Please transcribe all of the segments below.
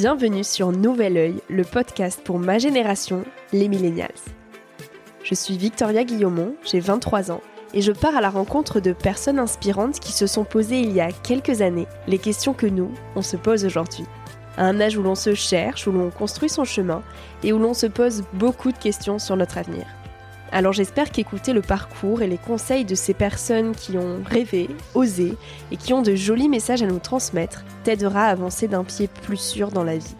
Bienvenue sur Nouvel Oeil, le podcast pour ma génération, les millennials. Je suis Victoria Guillaumont, j'ai 23 ans et je pars à la rencontre de personnes inspirantes qui se sont posées il y a quelques années les questions que nous, on se pose aujourd'hui. À un âge où l'on se cherche, où l'on construit son chemin et où l'on se pose beaucoup de questions sur notre avenir. Alors j'espère qu'écouter le parcours et les conseils de ces personnes qui ont rêvé, osé et qui ont de jolis messages à nous transmettre t'aidera à avancer d'un pied plus sûr dans la vie.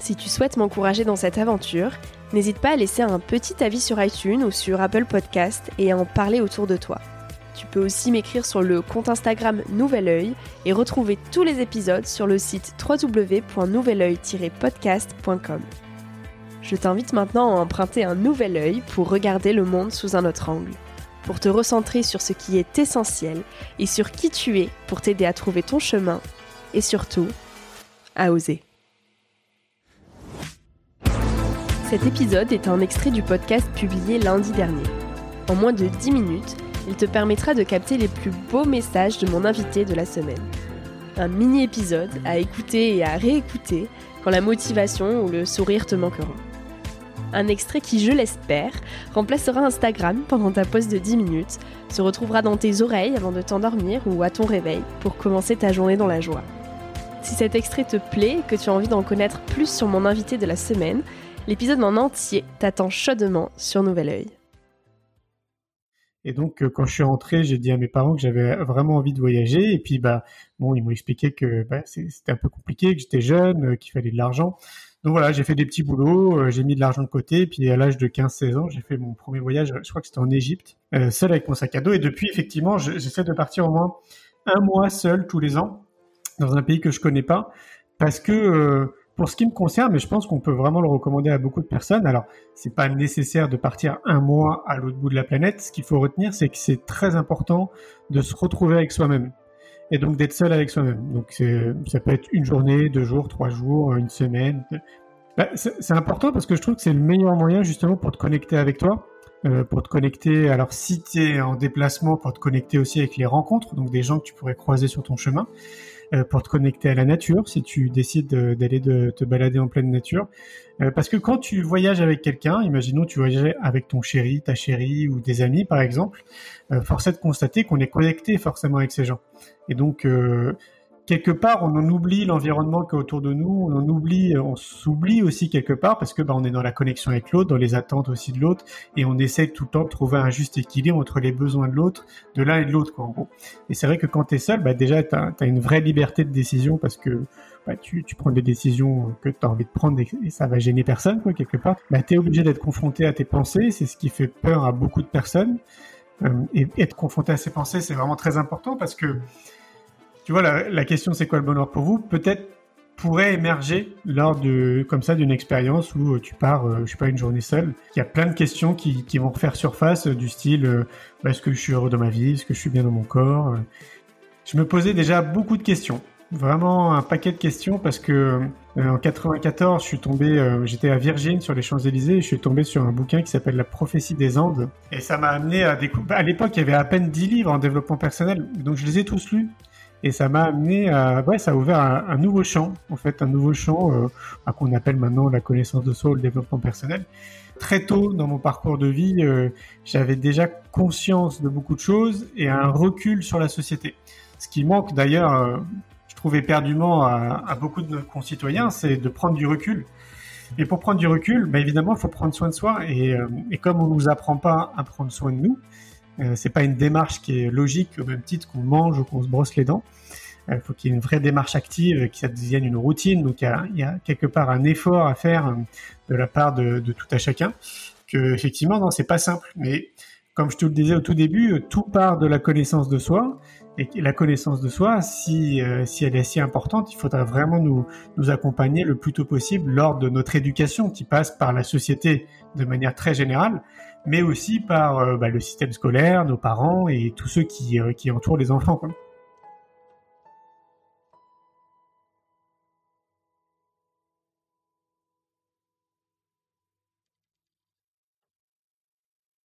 Si tu souhaites m'encourager dans cette aventure, n'hésite pas à laisser un petit avis sur iTunes ou sur Apple Podcast et à en parler autour de toi. Tu peux aussi m'écrire sur le compte Instagram Nouvel Oeil et retrouver tous les épisodes sur le site www.nouveloeil-podcast.com. Je t'invite maintenant à emprunter un nouvel œil pour regarder le monde sous un autre angle, pour te recentrer sur ce qui est essentiel et sur qui tu es pour t'aider à trouver ton chemin et surtout à oser. Cet épisode est un extrait du podcast publié lundi dernier. En moins de 10 minutes, il te permettra de capter les plus beaux messages de mon invité de la semaine. Un mini-épisode à écouter et à réécouter quand la motivation ou le sourire te manqueront. Un extrait qui, je l'espère, remplacera Instagram pendant ta pause de 10 minutes, se retrouvera dans tes oreilles avant de t'endormir ou à ton réveil pour commencer ta journée dans la joie. Si cet extrait te plaît et que tu as envie d'en connaître plus sur mon invité de la semaine, l'épisode en entier t'attend chaudement sur Nouvel Oeil. Et donc, euh, quand je suis rentré, j'ai dit à mes parents que j'avais vraiment envie de voyager. Et puis, bah, bon, ils m'ont expliqué que bah, c'était un peu compliqué, que j'étais jeune, euh, qu'il fallait de l'argent. Donc voilà, j'ai fait des petits boulots, euh, j'ai mis de l'argent de côté, puis à l'âge de 15-16 ans, j'ai fait mon premier voyage, je crois que c'était en Égypte, euh, seul avec mon sac à dos. Et depuis, effectivement, j'essaie de partir au moins un mois seul tous les ans dans un pays que je connais pas, parce que euh, pour ce qui me concerne, mais je pense qu'on peut vraiment le recommander à beaucoup de personnes. Alors, c'est pas nécessaire de partir un mois à l'autre bout de la planète. Ce qu'il faut retenir, c'est que c'est très important de se retrouver avec soi-même et donc d'être seul avec soi-même. Donc ça peut être une journée, deux jours, trois jours, une semaine. Bah, c'est important parce que je trouve que c'est le meilleur moyen justement pour te connecter avec toi, euh, pour te connecter. Alors si tu es en déplacement, pour te connecter aussi avec les rencontres, donc des gens que tu pourrais croiser sur ton chemin. Euh, pour te connecter à la nature, si tu décides d'aller te balader en pleine nature. Euh, parce que quand tu voyages avec quelqu'un, imaginons tu voyages avec ton chéri, ta chérie ou des amis par exemple, euh, force est de constater qu'on est connecté forcément avec ces gens. Et donc quelque part, on en oublie l'environnement qui est autour de nous, on en oublie, on s'oublie aussi quelque part parce que bah, on est dans la connexion avec l'autre, dans les attentes aussi de l'autre, et on essaie tout le temps de trouver un juste équilibre entre les besoins de l'autre, de l'un et de l'autre, en gros. Et c'est vrai que quand tu es seul, bah, déjà, tu as, une vraie liberté de décision parce que bah, tu, tu, prends des décisions que tu as envie de prendre et, ça va gêner personne, quoi, quelque part. Bah, tu es obligé d'être confronté à tes pensées, c'est ce qui fait peur à beaucoup de personnes. Euh, et être confronté à ses pensées, c'est vraiment très important parce que tu vois, la, question c'est quoi le bonheur pour vous? Peut-être pourrait émerger lors comme ça d'une expérience où euh, tu pars, euh, je sais pas, une journée seule. Il y a plein de questions qui, vont refaire surface euh, du style bah, est-ce que je suis heureux dans ma vie? Est-ce que je suis bien dans mon corps? Je me posais déjà beaucoup de questions, vraiment un paquet de questions parce que en 94, je tombé, j'étais à Virgin sur les Champs-Élysées et je suis tombé sur un bouquin qui s'appelle La prophétie des Andes et ça m'a amené à découvrir. À l'époque, il y avait à peine 10 livres en développement personnel, donc je les ai tous lus. Et ça m'a amené à, ouais, ça a ouvert un, nouveau champ, en fait, un nouveau champ euh, qu'on appelle maintenant la connaissance de soi le développement personnel. Très tôt dans mon parcours de vie, euh, j'avais déjà conscience de beaucoup de choses et un recul sur la société. Ce qui manque d'ailleurs, euh, je trouve éperdument à, beaucoup de nos concitoyens, c'est de prendre du recul. Et pour prendre du recul, bah, évidemment, il faut prendre soin de soi. Et, euh, et comme on nous apprend pas à prendre soin de nous, euh, c'est pas une démarche qui est logique au même titre qu'on mange ou qu'on se brosse les dents. Il euh, faut qu'il y ait une vraie démarche active, que ça devienne une routine. Donc il y a, quelque part un effort à faire euh, de la part de, tout à chacun. Que effectivement, non, c'est pas simple. Mais comme je te le disais au tout début, tout part de la connaissance de soi. Et la connaissance de soi, si, si elle est si importante, il faudra vraiment nous, nous accompagner le plus tôt possible lors de notre éducation qui passe par la société de manière très générale mais aussi par euh, bah, le système scolaire, nos parents et tous ceux qui, euh, qui entourent les enfants. Quoi.